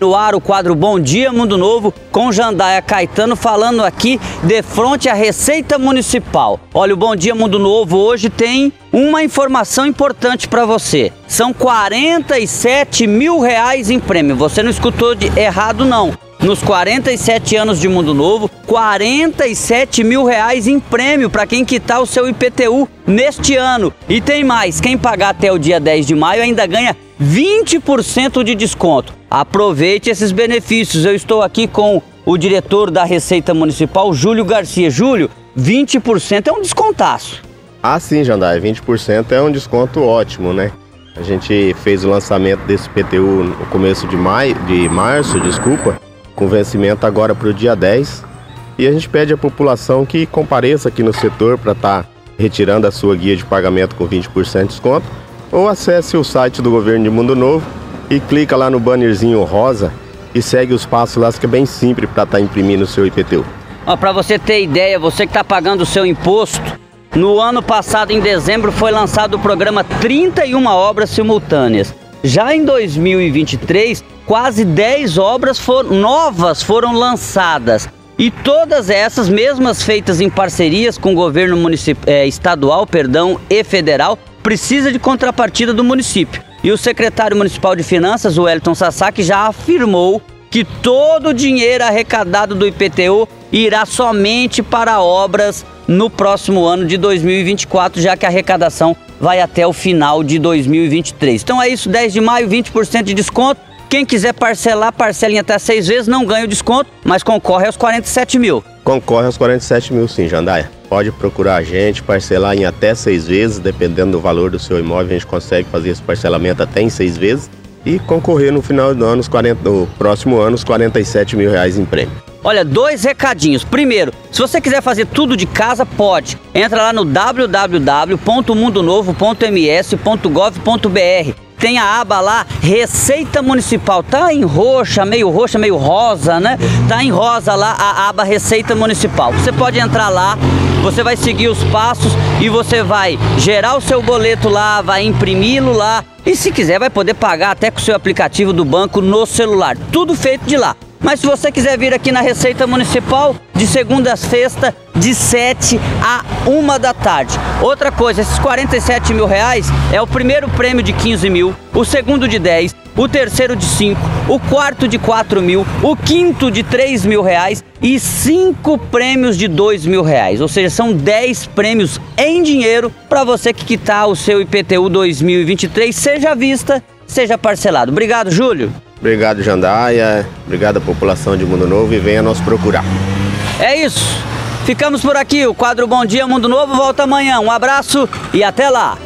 No ar o quadro Bom Dia Mundo Novo com Jandaia Caetano falando aqui de frente à Receita Municipal. Olha, o Bom Dia Mundo Novo hoje tem uma informação importante para você. São 47 mil reais em prêmio. Você não escutou de errado não. Nos 47 anos de Mundo Novo, 47 mil reais em prêmio para quem quitar o seu IPTU neste ano. E tem mais, quem pagar até o dia 10 de maio ainda ganha 20% de desconto. Aproveite esses benefícios. Eu estou aqui com o diretor da Receita Municipal, Júlio Garcia. Júlio, 20% é um descontaço. Ah, sim, Jandai, 20% é um desconto ótimo, né? A gente fez o lançamento desse PTU no começo de maio, de março, desculpa, com vencimento agora para o dia 10. E a gente pede à população que compareça aqui no setor para estar tá retirando a sua guia de pagamento com 20% de desconto ou acesse o site do Governo de Mundo Novo e clica lá no bannerzinho rosa e segue os passos lá que é bem simples para estar tá imprimindo o seu IPTU. Para você ter ideia, você que está pagando o seu imposto, no ano passado, em dezembro, foi lançado o programa 31 Obras Simultâneas. Já em 2023, quase 10 obras for, novas foram lançadas. E todas essas, mesmas feitas em parcerias com o governo é, estadual perdão, e federal, precisa de contrapartida do município. E o secretário municipal de Finanças, o Elton Sasaki, já afirmou que todo o dinheiro arrecadado do IPTU irá somente para obras no próximo ano de 2024, já que a arrecadação vai até o final de 2023. Então é isso, 10 de maio, 20% de desconto. Quem quiser parcelar, parcela em até seis vezes, não ganha o desconto, mas concorre aos 47 mil. Concorre aos 47 mil sim, Jandaia. Pode procurar a gente, parcelar em até seis vezes, dependendo do valor do seu imóvel, a gente consegue fazer esse parcelamento até em seis vezes e concorrer no final do ano, 40, no próximo ano, os 47 mil reais em prêmio. Olha, dois recadinhos. Primeiro, se você quiser fazer tudo de casa, pode. Entra lá no www.mundonovo.ms.gov.br tem a aba lá, Receita Municipal. Tá em roxa, meio roxa, meio rosa, né? Tá em rosa lá a aba Receita Municipal. Você pode entrar lá, você vai seguir os passos e você vai gerar o seu boleto lá, vai imprimi-lo lá. E se quiser, vai poder pagar até com o seu aplicativo do banco no celular. Tudo feito de lá. Mas se você quiser vir aqui na Receita Municipal, de segunda a sexta, de 7 a 1 da tarde. Outra coisa, esses 47 mil reais é o primeiro prêmio de 15 mil, o segundo de 10, o terceiro de 5, o quarto de 4 mil, o quinto de 3 mil reais e cinco prêmios de 2 mil reais. Ou seja, são 10 prêmios em dinheiro para você que quitar o seu IPTU 2023, seja à vista, seja parcelado. Obrigado, Júlio. Obrigado, Jandaia. Obrigado à população de Mundo Novo e venha nos procurar. É isso. Ficamos por aqui. O quadro Bom Dia Mundo Novo volta amanhã. Um abraço e até lá.